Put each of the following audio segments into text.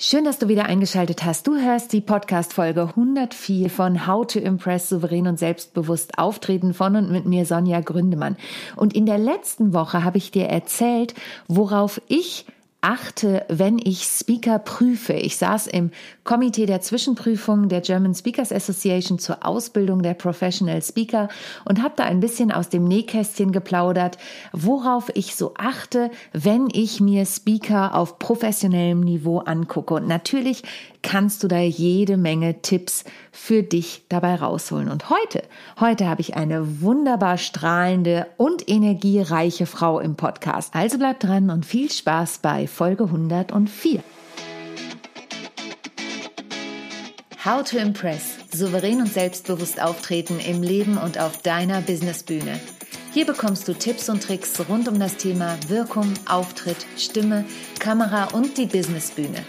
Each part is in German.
Schön, dass du wieder eingeschaltet hast. Du hörst die Podcast-Folge 104 von How to Impress souverän und selbstbewusst auftreten von und mit mir Sonja Gründemann. Und in der letzten Woche habe ich dir erzählt, worauf ich achte, wenn ich Speaker prüfe. Ich saß im Komitee der Zwischenprüfung der German Speakers Association zur Ausbildung der Professional Speaker und habe da ein bisschen aus dem Nähkästchen geplaudert, worauf ich so achte, wenn ich mir Speaker auf professionellem Niveau angucke. Und natürlich kannst du da jede Menge Tipps für dich dabei rausholen. Und heute, heute habe ich eine wunderbar strahlende und energiereiche Frau im Podcast. Also bleib dran und viel Spaß bei Folge 104. How to Impress. Souverän und selbstbewusst auftreten im Leben und auf deiner Businessbühne. Hier bekommst du Tipps und Tricks rund um das Thema Wirkung, Auftritt, Stimme, Kamera und die Businessbühne.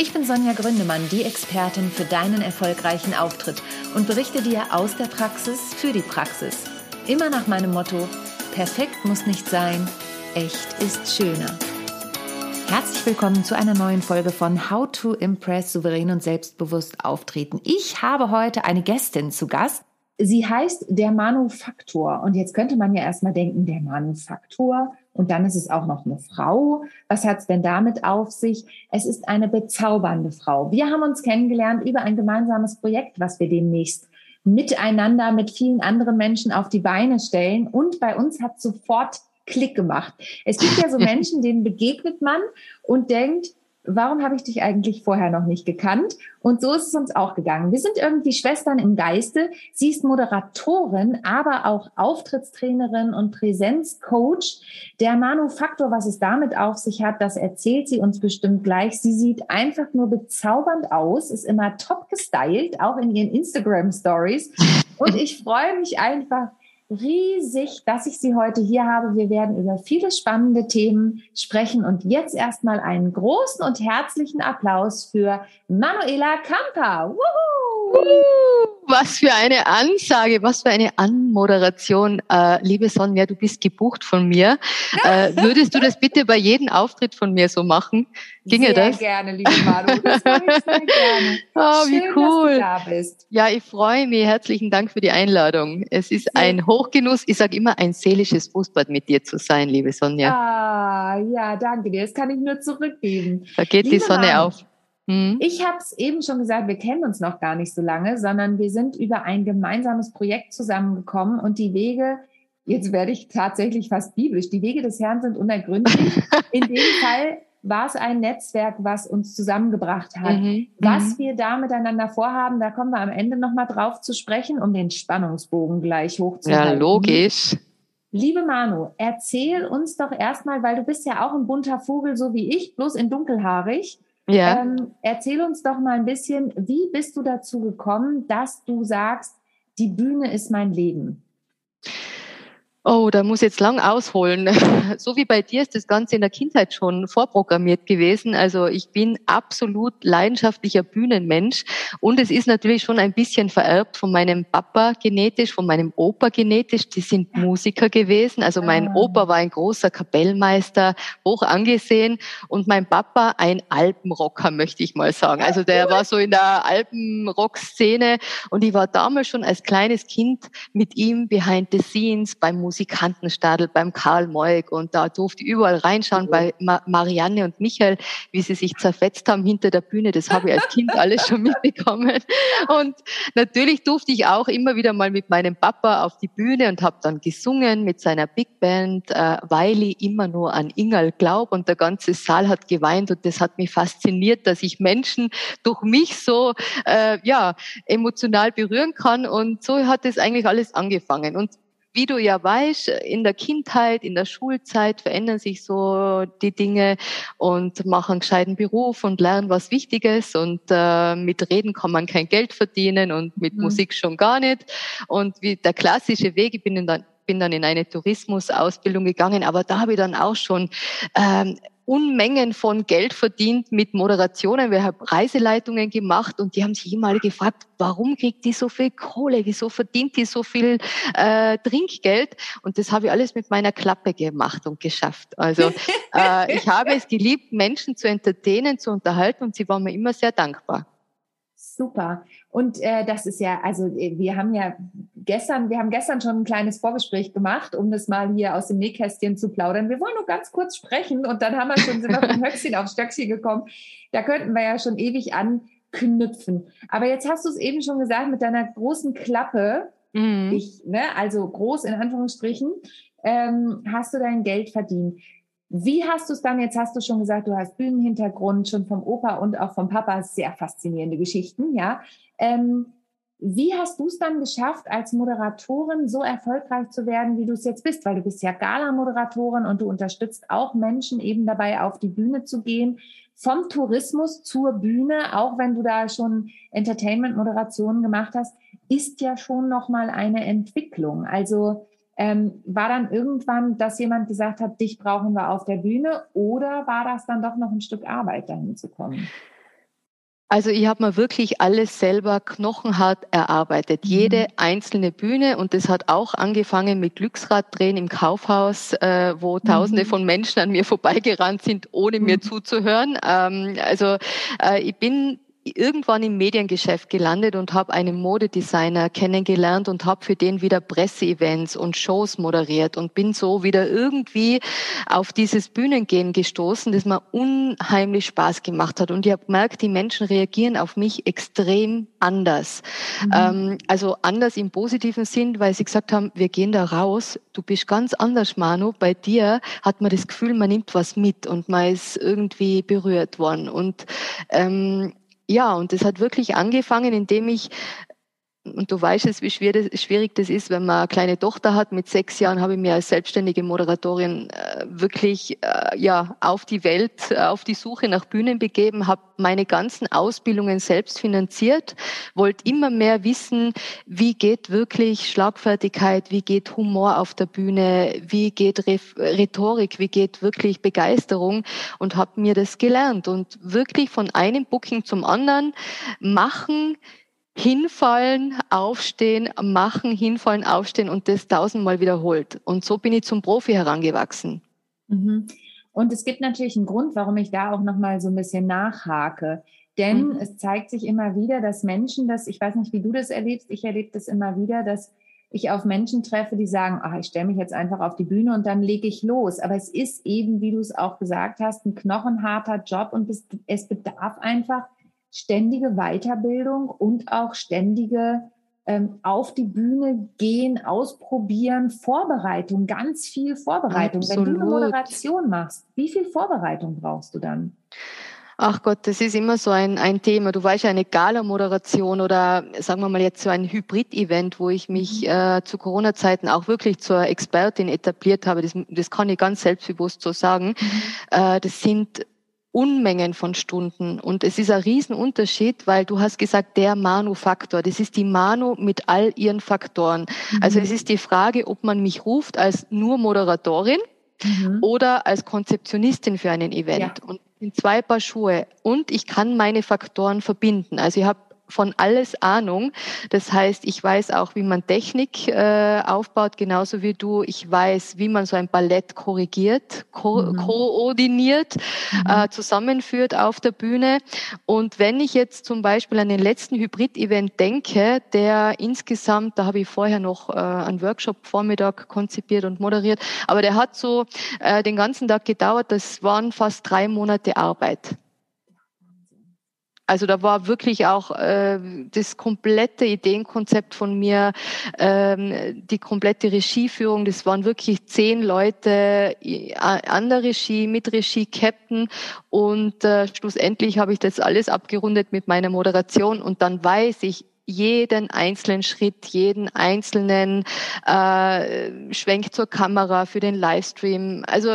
Ich bin Sonja Gründemann, die Expertin für deinen erfolgreichen Auftritt und berichte dir aus der Praxis für die Praxis. Immer nach meinem Motto, perfekt muss nicht sein, echt ist schöner. Herzlich willkommen zu einer neuen Folge von How to Impress souverän und selbstbewusst auftreten. Ich habe heute eine Gästin zu Gast. Sie heißt der Manufaktor. Und jetzt könnte man ja erstmal denken, der Manufaktor. Und dann ist es auch noch eine Frau. Was hat es denn damit auf sich? Es ist eine bezaubernde Frau. Wir haben uns kennengelernt über ein gemeinsames Projekt, was wir demnächst miteinander mit vielen anderen Menschen auf die Beine stellen. Und bei uns hat sofort Klick gemacht. Es gibt ja so Menschen, denen begegnet man und denkt, warum habe ich dich eigentlich vorher noch nicht gekannt? Und so ist es uns auch gegangen. Wir sind irgendwie Schwestern im Geiste. Sie ist Moderatorin, aber auch Auftrittstrainerin und Präsenzcoach. Der Manufaktor, was es damit auf sich hat, das erzählt sie uns bestimmt gleich. Sie sieht einfach nur bezaubernd aus, ist immer top gestylt, auch in ihren Instagram Stories. Und ich freue mich einfach riesig, dass ich Sie heute hier habe. Wir werden über viele spannende Themen sprechen und jetzt erstmal einen großen und herzlichen Applaus für Manuela Kamper. Wuhu! Was für eine Ansage, was für eine Anmoderation. Äh, liebe Sonja, du bist gebucht von mir. Äh, würdest du das bitte bei jedem Auftritt von mir so machen? Ginge sehr das? gerne, liebe Manu. Das mache ich sehr gerne. Oh, wie Schön, cool. dass du da bist. Ja, ich freue mich. Herzlichen Dank für die Einladung. Es ist ein Hochgenuss. Ich sage immer, ein seelisches Fußbad mit dir zu sein, liebe Sonja. Ah, ja, danke dir. Das kann ich nur zurückgeben. Da geht die Liebe Sonne Manu, auf. Hm? Ich habe es eben schon gesagt, wir kennen uns noch gar nicht so lange, sondern wir sind über ein gemeinsames Projekt zusammengekommen und die Wege, jetzt werde ich tatsächlich fast biblisch, die Wege des Herrn sind unergründlich. In dem Fall war es ein Netzwerk, was uns zusammengebracht hat. Mhm. Was Mhm. wir da miteinander vorhaben, da kommen wir am Ende nochmal drauf zu sprechen, um den Spannungsbogen gleich hochzuhalten. Ja, logisch. Liebe Manu, erzähl uns doch erstmal, weil du bist ja auch ein bunter Vogel, so wie ich, bloß in dunkelhaarig. Ja. Ähm, erzähl uns doch mal ein bisschen, wie bist du dazu gekommen, dass du sagst, die Bühne ist mein Leben? Oh, da muss ich jetzt lang ausholen. So wie bei dir ist das Ganze in der Kindheit schon vorprogrammiert gewesen. Also ich bin absolut leidenschaftlicher Bühnenmensch und es ist natürlich schon ein bisschen vererbt von meinem Papa genetisch, von meinem Opa genetisch. Die sind Musiker gewesen. Also mein Ah. Opa war ein großer Kapellmeister, hoch angesehen und mein Papa ein Alpenrocker, möchte ich mal sagen. Also der war so in der Alpenrock-Szene und ich war damals schon als kleines Kind mit ihm behind the scenes beim Musikantenstadel, beim Karl Moik und da durfte ich überall reinschauen bei Ma Marianne und Michael, wie sie sich zerfetzt haben hinter der Bühne. Das habe ich als Kind alles schon mitbekommen. Und natürlich durfte ich auch immer wieder mal mit meinem Papa auf die Bühne und habe dann gesungen mit seiner Big Band, äh, weil ich immer nur an Ingal glaub und der ganze Saal hat geweint und das hat mich fasziniert, dass ich Menschen durch mich so äh, ja emotional berühren kann und so hat es eigentlich alles angefangen und wie du ja weißt, in der Kindheit, in der Schulzeit verändern sich so die Dinge und machen einen gescheiten Beruf und lernen was Wichtiges und äh, mit Reden kann man kein Geld verdienen und mit Mhm. Musik schon gar nicht. Und wie der klassische Weg, ich bin dann bin dann in eine Tourismusausbildung gegangen, aber da habe ich dann auch schon ähm, Unmengen von Geld verdient mit Moderationen. Wir haben Reiseleitungen gemacht und die haben sich immer alle gefragt, warum kriegt die so viel Kohle? Wieso verdient die so viel äh, Trinkgeld? Und das habe ich alles mit meiner Klappe gemacht und geschafft. Also äh, ich habe es geliebt, Menschen zu entertainen, zu unterhalten und sie waren mir immer sehr dankbar. Super. Und äh, das ist ja, also äh, wir haben ja gestern, wir haben gestern schon ein kleines Vorgespräch gemacht, um das mal hier aus dem Nähkästchen zu plaudern. Wir wollen nur ganz kurz sprechen und dann haben wir schon, sind wir vom Höchstchen auf Stöckchen gekommen. Da könnten wir ja schon ewig anknüpfen. Aber jetzt hast du es eben schon gesagt mit deiner großen Klappe, mhm. ich, ne, also groß in Anführungsstrichen, ähm, hast du dein Geld verdient. Wie hast du es dann, jetzt hast du schon gesagt, du hast Bühnenhintergrund schon vom Opa und auch vom Papa, sehr faszinierende Geschichten, ja. Ähm, wie hast du es dann geschafft, als Moderatorin so erfolgreich zu werden, wie du es jetzt bist? Weil du bist ja Gala-Moderatorin und du unterstützt auch Menschen eben dabei, auf die Bühne zu gehen. Vom Tourismus zur Bühne, auch wenn du da schon Entertainment-Moderationen gemacht hast, ist ja schon nochmal eine Entwicklung. Also ähm, war dann irgendwann, dass jemand gesagt hat, dich brauchen wir auf der Bühne oder war das dann doch noch ein Stück Arbeit, dahin zu kommen? Also ich habe mir wirklich alles selber knochenhart erarbeitet, mhm. jede einzelne Bühne und das hat auch angefangen mit Glücksraddrehen im Kaufhaus, äh, wo Tausende mhm. von Menschen an mir vorbeigerannt sind, ohne mhm. mir zuzuhören. Ähm, also äh, ich bin irgendwann im Mediengeschäft gelandet und habe einen Modedesigner kennengelernt und habe für den wieder Presseevents und Shows moderiert und bin so wieder irgendwie auf dieses Bühnengehen gestoßen, das mir unheimlich Spaß gemacht hat. Und ich habe gemerkt, die Menschen reagieren auf mich extrem anders. Mhm. Ähm, also anders im positiven Sinn, weil sie gesagt haben, wir gehen da raus, du bist ganz anders, Manu. Bei dir hat man das Gefühl, man nimmt was mit und man ist irgendwie berührt worden. Und ähm, ja, und das hat wirklich angefangen, indem ich und du weißt es, wie schwierig das ist, wenn man eine kleine Tochter hat. Mit sechs Jahren habe ich mir als selbstständige Moderatorin äh, wirklich äh, ja auf die Welt, äh, auf die Suche nach Bühnen begeben, habe meine ganzen Ausbildungen selbst finanziert, wollte immer mehr wissen, wie geht wirklich Schlagfertigkeit, wie geht Humor auf der Bühne, wie geht Rhetorik, wie geht wirklich Begeisterung und habe mir das gelernt und wirklich von einem Booking zum anderen machen, hinfallen, aufstehen, machen, hinfallen, aufstehen und das tausendmal wiederholt. Und so bin ich zum Profi herangewachsen. Mhm. Und es gibt natürlich einen Grund, warum ich da auch nochmal so ein bisschen nachhake. Denn mhm. es zeigt sich immer wieder, dass Menschen das, ich weiß nicht, wie du das erlebst, ich erlebe das immer wieder, dass ich auf Menschen treffe, die sagen, ach, ich stelle mich jetzt einfach auf die Bühne und dann lege ich los. Aber es ist eben, wie du es auch gesagt hast, ein knochenharter Job und es bedarf einfach ständige Weiterbildung und auch ständige ähm, auf die Bühne gehen, ausprobieren, Vorbereitung, ganz viel Vorbereitung. Absolut. Wenn du eine Moderation machst, wie viel Vorbereitung brauchst du dann? Ach Gott, das ist immer so ein, ein Thema. Du weißt ja, eine Gala-Moderation oder sagen wir mal jetzt so ein Hybrid-Event, wo ich mich mhm. äh, zu Corona-Zeiten auch wirklich zur Expertin etabliert habe. Das, das kann ich ganz selbstbewusst so sagen. Mhm. Äh, das sind Unmengen von Stunden. Und es ist ein Riesenunterschied, weil du hast gesagt, der Manu-Faktor. Das ist die Manu mit all ihren Faktoren. Mhm. Also es ist die Frage, ob man mich ruft als nur Moderatorin mhm. oder als Konzeptionistin für einen Event. Ja. Und in zwei Paar Schuhe. Und ich kann meine Faktoren verbinden. Also ich habe von alles Ahnung. Das heißt, ich weiß auch, wie man Technik äh, aufbaut, genauso wie du. Ich weiß, wie man so ein Ballett korrigiert, ko mhm. koordiniert, mhm. äh, zusammenführt auf der Bühne. Und wenn ich jetzt zum Beispiel an den letzten Hybrid-Event denke, der insgesamt, da habe ich vorher noch äh, einen Workshop Vormittag konzipiert und moderiert, aber der hat so äh, den ganzen Tag gedauert. Das waren fast drei Monate Arbeit. Also da war wirklich auch äh, das komplette Ideenkonzept von mir, ähm, die komplette Regieführung. Das waren wirklich zehn Leute an der Regie, mit Regie, Captain. Und äh, schlussendlich habe ich das alles abgerundet mit meiner Moderation. Und dann weiß ich, jeden einzelnen Schritt, jeden einzelnen äh, Schwenk zur Kamera für den Livestream. Also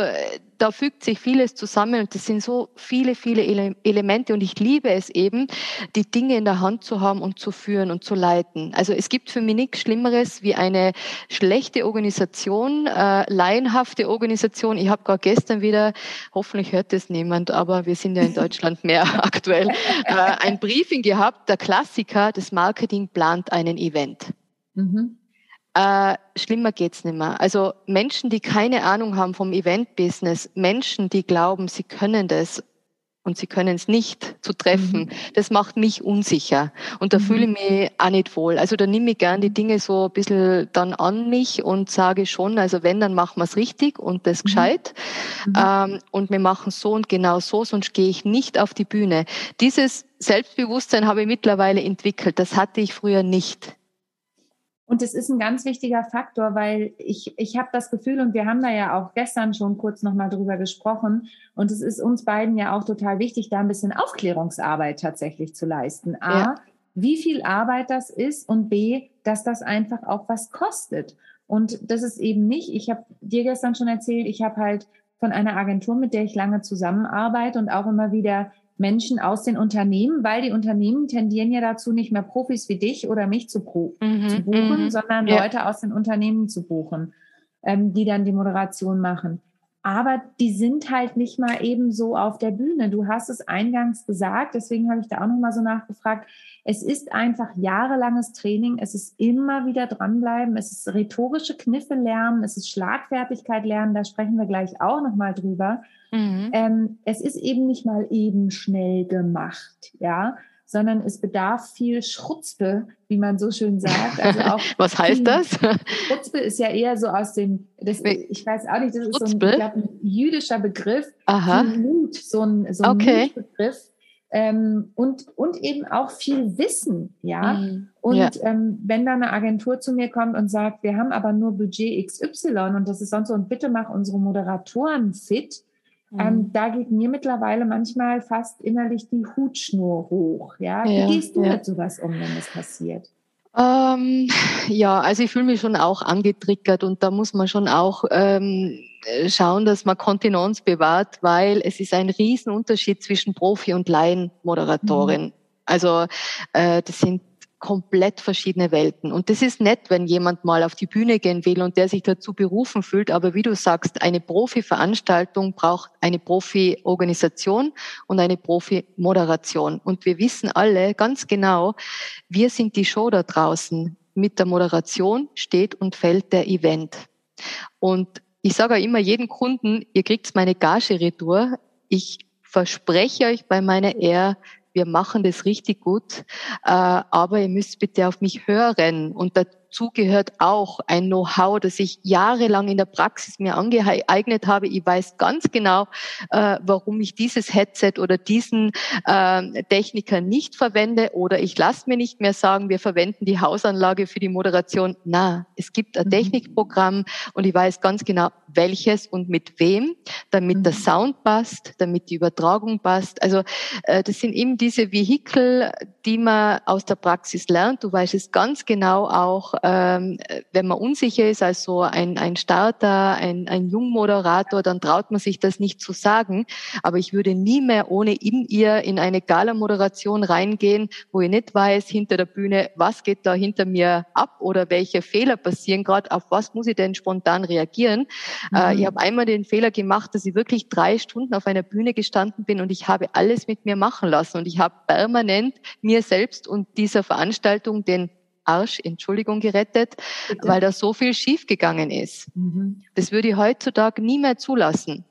da fügt sich vieles zusammen und das sind so viele, viele Ele Elemente und ich liebe es eben, die Dinge in der Hand zu haben und zu führen und zu leiten. Also es gibt für mich nichts Schlimmeres wie eine schlechte Organisation, äh, laienhafte Organisation. Ich habe gerade gestern wieder, hoffentlich hört das niemand, aber wir sind ja in Deutschland mehr aktuell, äh, ein Briefing gehabt, der Klassiker, das Marketing plant einen Event. Mhm. Äh, schlimmer geht's nicht mehr. Also Menschen, die keine Ahnung haben vom Event-Business, Menschen, die glauben, sie können das und sie können es nicht zu treffen, mhm. das macht mich unsicher. Und da mhm. fühle ich mich auch nicht wohl. Also da nehme ich gern die Dinge so ein bisschen dann an mich und sage schon, also wenn, dann machen wir es richtig und das mhm. gescheit. Mhm. Ähm, und wir machen so und genau so, sonst gehe ich nicht auf die Bühne. Dieses Selbstbewusstsein habe ich mittlerweile entwickelt. Das hatte ich früher nicht. Und es ist ein ganz wichtiger Faktor, weil ich, ich habe das Gefühl, und wir haben da ja auch gestern schon kurz nochmal drüber gesprochen, und es ist uns beiden ja auch total wichtig, da ein bisschen Aufklärungsarbeit tatsächlich zu leisten. A, ja. wie viel Arbeit das ist und B, dass das einfach auch was kostet. Und das ist eben nicht, ich habe dir gestern schon erzählt, ich habe halt von einer Agentur, mit der ich lange zusammenarbeite und auch immer wieder Menschen aus den Unternehmen, weil die Unternehmen tendieren ja dazu, nicht mehr Profis wie dich oder mich zu, mhm, zu buchen, mhm. sondern ja. Leute aus den Unternehmen zu buchen, ähm, die dann die Moderation machen. Aber die sind halt nicht mal eben so auf der Bühne. Du hast es eingangs gesagt, deswegen habe ich da auch noch mal so nachgefragt. Es ist einfach jahrelanges Training. Es ist immer wieder dranbleiben. Es ist rhetorische Kniffe lernen. Es ist Schlagfertigkeit lernen. Da sprechen wir gleich auch noch mal drüber. Mhm. Ähm, es ist eben nicht mal eben schnell gemacht, ja, sondern es bedarf viel Schrutzpe, wie man so schön sagt. Also auch Was heißt das? Schrutzpe ist ja eher so aus dem, das, ich weiß auch nicht, das ist so ein, glaub, ein jüdischer Begriff. Aha. Mut, so ein, so ein okay. Mutbegriff. Ähm, und, und eben auch viel Wissen, ja. Mhm. Und ja. Ähm, wenn da eine Agentur zu mir kommt und sagt, wir haben aber nur Budget XY und das ist sonst so, und bitte mach unsere Moderatoren fit, ähm, mhm. da geht mir mittlerweile manchmal fast innerlich die Hutschnur hoch. Ja, ja wie gehst du ja. mit sowas um, wenn das passiert? Ähm, ja, also ich fühle mich schon auch angetriggert und da muss man schon auch ähm, schauen, dass man Kontinenz bewahrt, weil es ist ein Riesenunterschied zwischen Profi und Laienmoderatorin. Mhm. Also äh, das sind komplett verschiedene Welten. Und das ist nett, wenn jemand mal auf die Bühne gehen will und der sich dazu berufen fühlt. Aber wie du sagst, eine Profi-Veranstaltung braucht eine Profi-Organisation und eine Profi-Moderation. Und wir wissen alle ganz genau, wir sind die Show da draußen. Mit der Moderation steht und fällt der Event. Und ich sage immer jedem Kunden, ihr kriegt meine Gage retour. Ich verspreche euch bei meiner Ehr, wir machen das richtig gut, äh, aber ihr müsst bitte auf mich hören. Und gehört auch ein Know-how, das ich jahrelang in der Praxis mir angeeignet habe. Ich weiß ganz genau, äh, warum ich dieses Headset oder diesen äh, Techniker nicht verwende oder ich lasse mir nicht mehr sagen, wir verwenden die Hausanlage für die Moderation. Na, es gibt ein mhm. Technikprogramm und ich weiß ganz genau, welches und mit wem, damit der mhm. Sound passt, damit die Übertragung passt. Also äh, das sind eben diese Vehikel, die man aus der Praxis lernt. Du weißt es ganz genau auch, ähm, wenn man unsicher ist, also ein, ein Starter, ein, ein Jungmoderator, dann traut man sich das nicht zu sagen. Aber ich würde nie mehr ohne in ihr in eine Gala-Moderation reingehen, wo ich nicht weiß hinter der Bühne, was geht da hinter mir ab oder welche Fehler passieren gerade, auf was muss ich denn spontan reagieren. Äh, mhm. ich habe einmal den Fehler gemacht, dass ich wirklich drei Stunden auf einer Bühne gestanden bin und ich habe alles mit mir machen lassen und ich habe permanent mir selbst und dieser Veranstaltung den Arsch, Entschuldigung, gerettet, Bitte? weil da so viel schiefgegangen ist. Mhm. Das würde ich heutzutage nie mehr zulassen.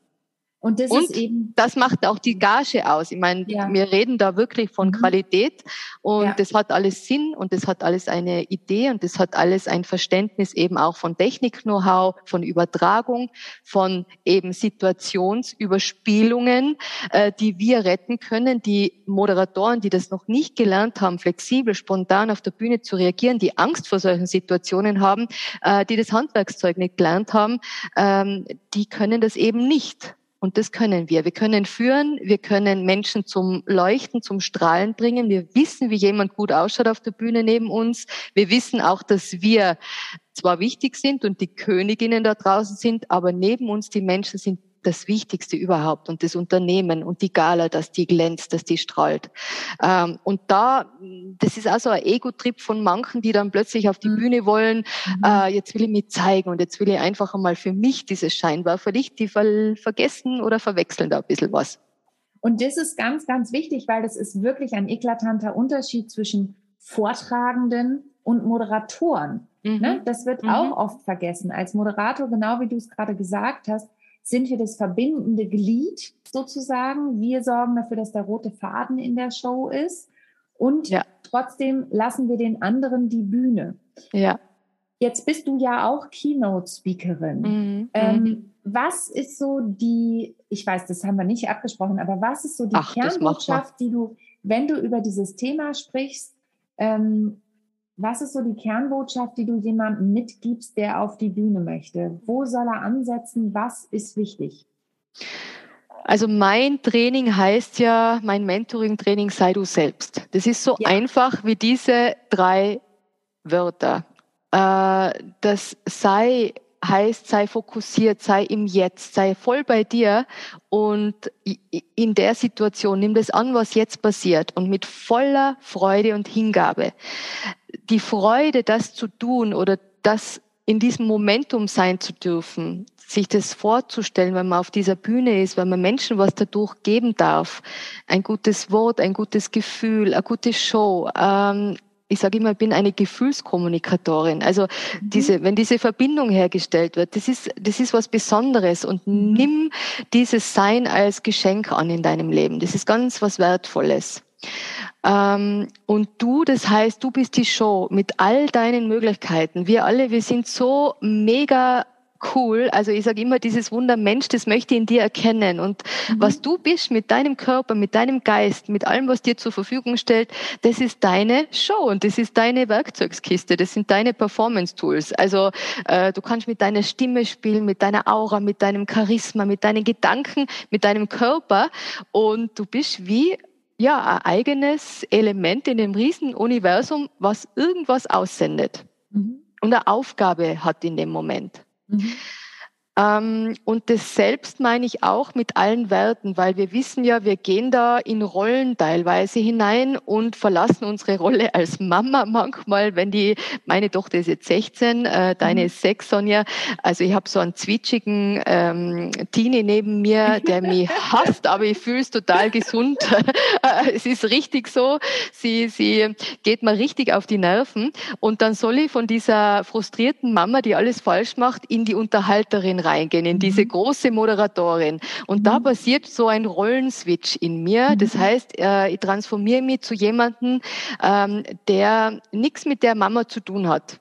Und das und ist eben. Das macht auch die Gage aus. Ich meine, ja. wir reden da wirklich von mhm. Qualität und ja. das hat alles Sinn und das hat alles eine Idee und das hat alles ein Verständnis eben auch von Technik-Know-how, von Übertragung, von eben Situationsüberspielungen, äh, die wir retten können, die Moderatoren, die das noch nicht gelernt haben, flexibel, spontan auf der Bühne zu reagieren, die Angst vor solchen Situationen haben, äh, die das Handwerkszeug nicht gelernt haben, ähm, die können das eben nicht. Und das können wir. Wir können führen, wir können Menschen zum Leuchten, zum Strahlen bringen. Wir wissen, wie jemand gut ausschaut auf der Bühne neben uns. Wir wissen auch, dass wir zwar wichtig sind und die Königinnen da draußen sind, aber neben uns die Menschen sind das Wichtigste überhaupt und das Unternehmen und die Gala, dass die glänzt, dass die strahlt. Ähm, und da, das ist also ein Ego-Trip von manchen, die dann plötzlich auf die mhm. Bühne wollen, mhm. äh, jetzt will ich mich zeigen und jetzt will ich einfach einmal für mich dieses Scheinwerferlicht, die ver vergessen oder verwechseln da ein bisschen was. Und das ist ganz, ganz wichtig, weil das ist wirklich ein eklatanter Unterschied zwischen Vortragenden und Moderatoren. Mhm. Ne? Das wird mhm. auch oft vergessen. Als Moderator, genau wie du es gerade gesagt hast, sind wir das verbindende Glied sozusagen. Wir sorgen dafür, dass der rote Faden in der Show ist. Und ja. trotzdem lassen wir den anderen die Bühne. Ja. Jetzt bist du ja auch Keynote-Speakerin. Mhm. Ähm, mhm. was ist so die, ich weiß, das haben wir nicht abgesprochen, aber was ist so die Ach, Kernbotschaft, die du, wenn du über dieses Thema sprichst, ähm, was ist so die Kernbotschaft, die du jemandem mitgibst, der auf die Bühne möchte? Wo soll er ansetzen? Was ist wichtig? Also mein Training heißt ja, mein Mentoring-Training sei du selbst. Das ist so ja. einfach wie diese drei Wörter. Äh, das sei heißt, sei fokussiert, sei im Jetzt, sei voll bei dir und in der Situation nimm das an, was jetzt passiert und mit voller Freude und Hingabe. Die Freude, das zu tun oder das in diesem Momentum sein zu dürfen, sich das vorzustellen, wenn man auf dieser Bühne ist, wenn man Menschen was dadurch geben darf, ein gutes Wort, ein gutes Gefühl, eine gute Show, ähm, ich sage immer, ich bin eine Gefühlskommunikatorin. Also mhm. diese, wenn diese Verbindung hergestellt wird, das ist, das ist was Besonderes und mhm. nimm dieses Sein als Geschenk an in deinem Leben. Das ist ganz was Wertvolles. Ähm, und du, das heißt, du bist die Show mit all deinen Möglichkeiten. Wir alle, wir sind so mega cool. Also ich sage immer, dieses Wunder Mensch, das möchte ich in dir erkennen. Und mhm. was du bist mit deinem Körper, mit deinem Geist, mit allem, was dir zur Verfügung stellt, das ist deine Show und das ist deine Werkzeugskiste, das sind deine Performance-Tools. Also äh, du kannst mit deiner Stimme spielen, mit deiner Aura, mit deinem Charisma, mit deinen Gedanken, mit deinem Körper und du bist wie ja, ein eigenes Element in dem Riesenuniversum, was irgendwas aussendet mhm. und eine Aufgabe hat in dem Moment. Mhm. Ähm, und das selbst meine ich auch mit allen Werten, weil wir wissen ja, wir gehen da in Rollen teilweise hinein und verlassen unsere Rolle als Mama manchmal, wenn die, meine Tochter ist jetzt 16, äh, deine mhm. ist 6, Sonja. Also ich habe so einen zwitschigen ähm, Teenie neben mir, der mich hasst, aber ich fühle es total gesund. es ist richtig so. Sie, sie geht mir richtig auf die Nerven. Und dann soll ich von dieser frustrierten Mama, die alles falsch macht, in die Unterhalterin reingehen, in diese mhm. große Moderatorin. Und da mhm. passiert so ein Rollenswitch in mir. Das mhm. heißt, äh, ich transformiere mich zu jemandem, ähm, der nichts mit der Mama zu tun hat.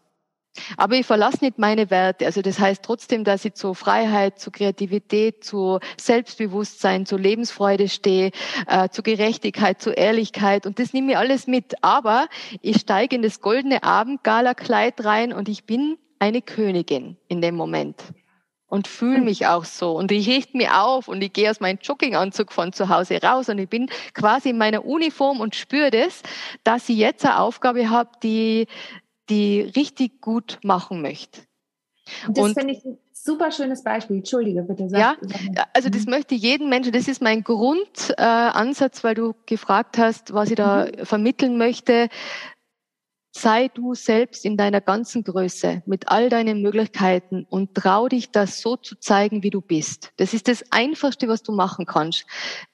Aber ich verlasse nicht meine Werte. Also das heißt trotzdem, dass ich zu Freiheit, zu Kreativität, zu Selbstbewusstsein, zu Lebensfreude stehe, äh, zu Gerechtigkeit, zu Ehrlichkeit. Und das nehme ich alles mit. Aber ich steige in das goldene Abendgala-Kleid rein und ich bin eine Königin in dem Moment und fühle mich auch so. Und ich richte mich auf und ich gehe aus meinem Jogginganzug von zu Hause raus und ich bin quasi in meiner Uniform und spüre das, dass ich jetzt eine Aufgabe habe, die, die richtig gut machen möchte. Und das finde ich ein super schönes Beispiel. Entschuldige bitte. Sag, ja, also das mhm. möchte jeden Menschen, das ist mein Grundansatz, äh, weil du gefragt hast, was ich da mhm. vermitteln möchte. Sei du selbst in deiner ganzen Größe mit all deinen Möglichkeiten und trau dich, das so zu zeigen, wie du bist. Das ist das Einfachste, was du machen kannst.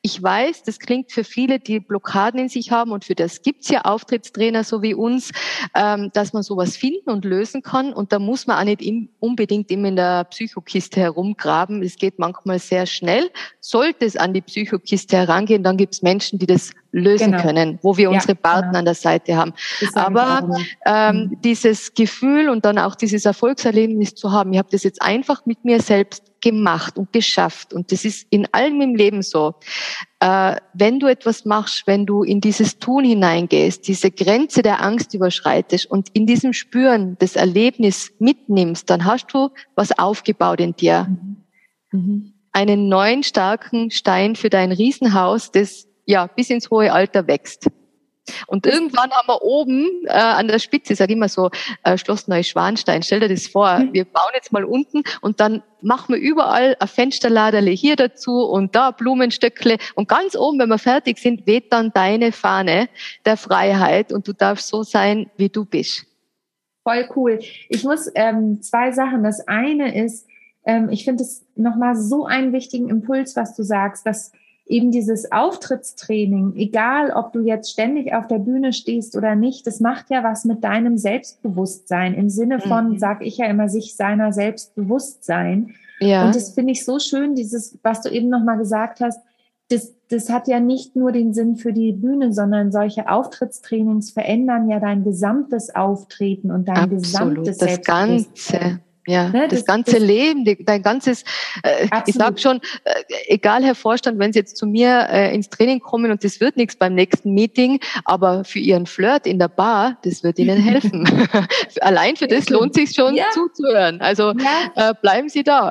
Ich weiß, das klingt für viele, die Blockaden in sich haben und für das gibt's ja Auftrittstrainer so wie uns, ähm, dass man sowas finden und lösen kann. Und da muss man auch nicht unbedingt immer in der Psychokiste herumgraben. Es geht manchmal sehr schnell. Sollte es an die Psychokiste herangehen, dann gibt's Menschen, die das lösen genau. können, wo wir ja, unsere Partner genau. an der Seite haben. Aber ähm, mhm. dieses Gefühl und dann auch dieses Erfolgserlebnis zu haben, ich habe das jetzt einfach mit mir selbst gemacht und geschafft. Und das ist in allem im Leben so. Äh, wenn du etwas machst, wenn du in dieses Tun hineingehst, diese Grenze der Angst überschreitest und in diesem Spüren das Erlebnis mitnimmst, dann hast du was aufgebaut in dir. Mhm. Mhm. Einen neuen starken Stein für dein Riesenhaus, das ja bis ins hohe Alter wächst. Und irgendwann haben wir oben äh, an der Spitze, ich sage immer so, äh, Schloss Neuschwanstein, stell dir das vor, mhm. wir bauen jetzt mal unten und dann machen wir überall ein Fensterladerle hier dazu und da Blumenstöckle und ganz oben, wenn wir fertig sind, weht dann deine Fahne der Freiheit und du darfst so sein, wie du bist. Voll cool. Ich muss ähm, zwei Sachen. Das eine ist, ähm, ich finde es nochmal so einen wichtigen Impuls, was du sagst, dass eben dieses Auftrittstraining, egal ob du jetzt ständig auf der Bühne stehst oder nicht, das macht ja was mit deinem Selbstbewusstsein im Sinne von, mhm. sag ich ja immer, sich seiner Selbstbewusstsein. Ja. Und das finde ich so schön, dieses, was du eben nochmal gesagt hast, das, das hat ja nicht nur den Sinn für die Bühne, sondern solche Auftrittstrainings verändern ja dein gesamtes Auftreten und dein Absolut, gesamtes das Ganze. Ja, ne, das, das, ganze das, Leben, die, dein ganzes, äh, ich sag schon, äh, egal Herr Vorstand, wenn Sie jetzt zu mir äh, ins Training kommen und das wird nichts beim nächsten Meeting, aber für Ihren Flirt in der Bar, das wird Ihnen helfen. Allein für das lohnt sich schon ja. zuzuhören. Also ja. äh, bleiben Sie da.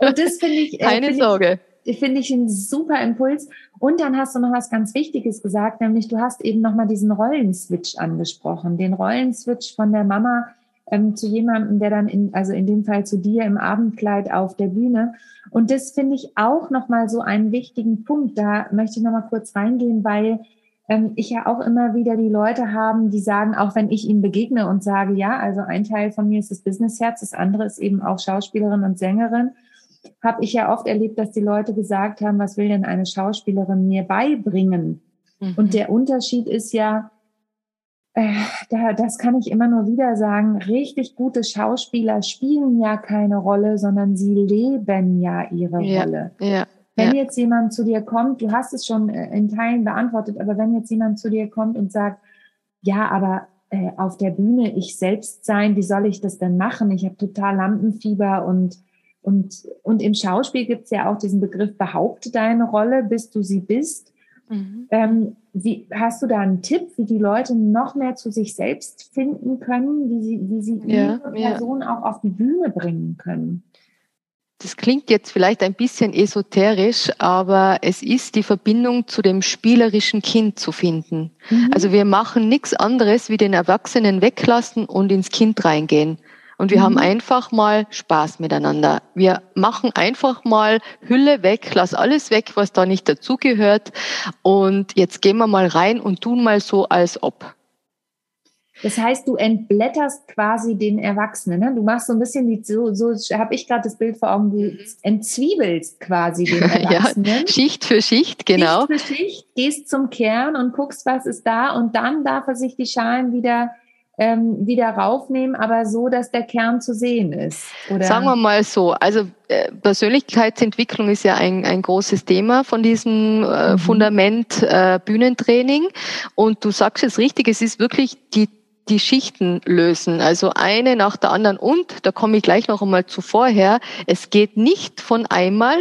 und das finde ich, äh, keine find Sorge. Ich, finde ich einen super Impuls. Und dann hast du noch was ganz Wichtiges gesagt, nämlich du hast eben nochmal diesen Rollenswitch angesprochen, den Rollenswitch von der Mama ähm, zu jemandem, der dann in, also in dem Fall zu dir im Abendkleid auf der Bühne. Und das finde ich auch nochmal so einen wichtigen Punkt. Da möchte ich nochmal kurz reingehen, weil ähm, ich ja auch immer wieder die Leute haben, die sagen, auch wenn ich ihnen begegne und sage, ja, also ein Teil von mir ist das Businessherz, das andere ist eben auch Schauspielerin und Sängerin, habe ich ja oft erlebt, dass die Leute gesagt haben, was will denn eine Schauspielerin mir beibringen? Mhm. Und der Unterschied ist ja, äh, da, das kann ich immer nur wieder sagen, richtig gute Schauspieler spielen ja keine Rolle, sondern sie leben ja ihre ja, Rolle. Ja, wenn ja. jetzt jemand zu dir kommt, du hast es schon äh, in Teilen beantwortet, aber wenn jetzt jemand zu dir kommt und sagt, ja, aber äh, auf der Bühne ich selbst sein, wie soll ich das denn machen? Ich habe total Lampenfieber und und, und im Schauspiel gibt es ja auch diesen Begriff, behaupte deine Rolle, bis du sie bist. Mhm. Ähm, wie, hast du da einen Tipp, wie die Leute noch mehr zu sich selbst finden können, wie sie, wie sie ja, ihre Person ja. auch auf die Bühne bringen können? Das klingt jetzt vielleicht ein bisschen esoterisch, aber es ist die Verbindung zu dem spielerischen Kind zu finden. Mhm. Also wir machen nichts anderes, wie den Erwachsenen weglassen und ins Kind reingehen. Und wir mhm. haben einfach mal Spaß miteinander. Wir machen einfach mal Hülle weg, lass alles weg, was da nicht dazugehört. Und jetzt gehen wir mal rein und tun mal so, als ob. Das heißt, du entblätterst quasi den Erwachsenen. Ne? Du machst so ein bisschen die, so, so habe ich gerade das Bild vor Augen, du entzwiebelst quasi den Erwachsenen. ja, Schicht für Schicht, genau. Schicht für Schicht, gehst zum Kern und guckst, was ist da und dann darf er sich die Schalen wieder ähm, wieder raufnehmen, aber so, dass der Kern zu sehen ist. Oder? Sagen wir mal so. Also äh, Persönlichkeitsentwicklung ist ja ein, ein großes Thema von diesem äh, mhm. Fundament äh, Bühnentraining. Und du sagst es richtig, es ist wirklich die die Schichten lösen, also eine nach der anderen. Und da komme ich gleich noch einmal zu vorher. Es geht nicht von einmal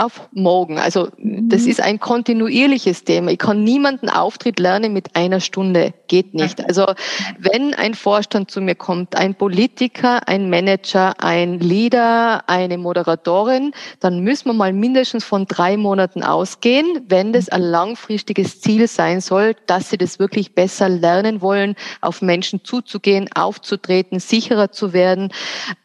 auf morgen. Also das mhm. ist ein kontinuierliches Thema. Ich kann niemanden Auftritt lernen mit einer Stunde. Geht nicht. Also wenn ein Vorstand zu mir kommt, ein Politiker, ein Manager, ein Leader, eine Moderatorin, dann müssen wir mal mindestens von drei Monaten ausgehen, wenn das ein langfristiges Ziel sein soll, dass sie das wirklich besser lernen wollen, auf Menschen zuzugehen, aufzutreten, sicherer zu werden.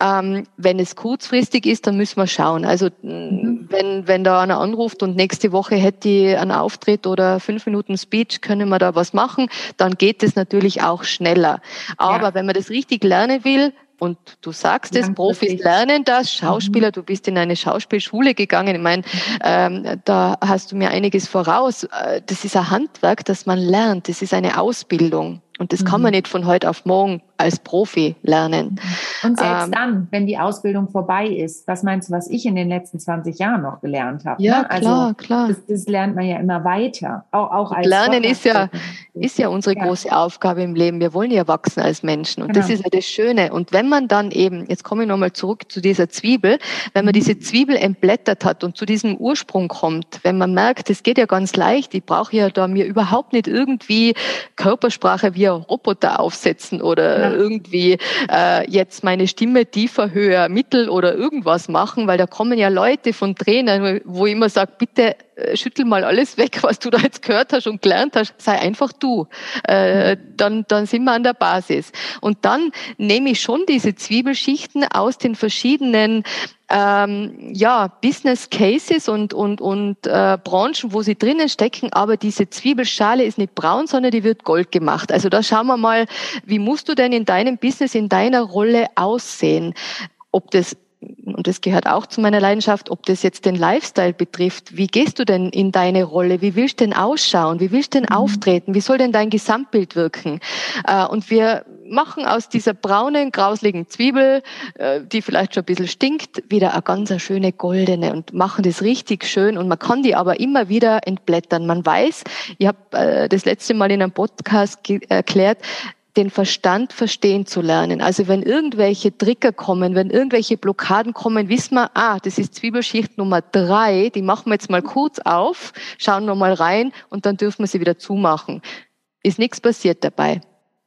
Ähm, wenn es kurzfristig ist, dann müssen wir schauen. Also mhm. Wenn wenn da einer anruft und nächste Woche hätte ich einen Auftritt oder fünf Minuten Speech, können wir da was machen, dann geht es natürlich auch schneller. Aber ja. wenn man das richtig lernen will, und du sagst es, Profis lernen das, Schauspieler, mhm. du bist in eine Schauspielschule gegangen. Ich meine, mhm. ähm, da hast du mir einiges voraus. Äh, das ist ein Handwerk, das man lernt. Das ist eine Ausbildung. Und das mhm. kann man nicht von heute auf morgen als Profi lernen. Und selbst ähm, dann, wenn die Ausbildung vorbei ist, was meinst du, was ich in den letzten 20 Jahren noch gelernt habe? Ja, ne? also klar, klar. Das, das, lernt man ja immer weiter. Auch, auch als Lernen ist ja, ist ja unsere ja. große Aufgabe im Leben. Wir wollen ja wachsen als Menschen. Und genau. das ist ja das Schöne. Und wenn man dann eben, jetzt komme ich nochmal zurück zu dieser Zwiebel, wenn man diese Zwiebel entblättert hat und zu diesem Ursprung kommt, wenn man merkt, es geht ja ganz leicht, ich brauche ja da mir überhaupt nicht irgendwie Körpersprache wie ein Roboter aufsetzen oder irgendwie äh, jetzt meine Stimme tiefer, höher, mittel oder irgendwas machen, weil da kommen ja Leute von Trainern, wo ich immer sage, bitte äh, schüttel mal alles weg, was du da jetzt gehört hast und gelernt hast, sei einfach du. Äh, dann, dann sind wir an der Basis. Und dann nehme ich schon diese Zwiebelschichten aus den verschiedenen ähm, ja, Business Cases und, und, und äh, Branchen, wo sie drinnen stecken, aber diese Zwiebelschale ist nicht braun, sondern die wird gold gemacht. Also da schauen wir mal, wie musst du denn in deinem Business, in deiner Rolle aussehen? Ob das und das gehört auch zu meiner Leidenschaft, ob das jetzt den Lifestyle betrifft. Wie gehst du denn in deine Rolle? Wie willst du denn ausschauen? Wie willst du denn mhm. auftreten? Wie soll denn dein Gesamtbild wirken? Äh, und wir machen aus dieser braunen, grausligen Zwiebel, äh, die vielleicht schon ein bisschen stinkt, wieder eine ganz schöne goldene und machen das richtig schön. Und man kann die aber immer wieder entblättern. Man weiß, ich habe äh, das letzte Mal in einem Podcast erklärt, den Verstand verstehen zu lernen. Also wenn irgendwelche Trigger kommen, wenn irgendwelche Blockaden kommen, wissen wir, ah, das ist Zwiebelschicht Nummer drei, die machen wir jetzt mal kurz auf, schauen wir mal rein und dann dürfen wir sie wieder zumachen. Ist nichts passiert dabei.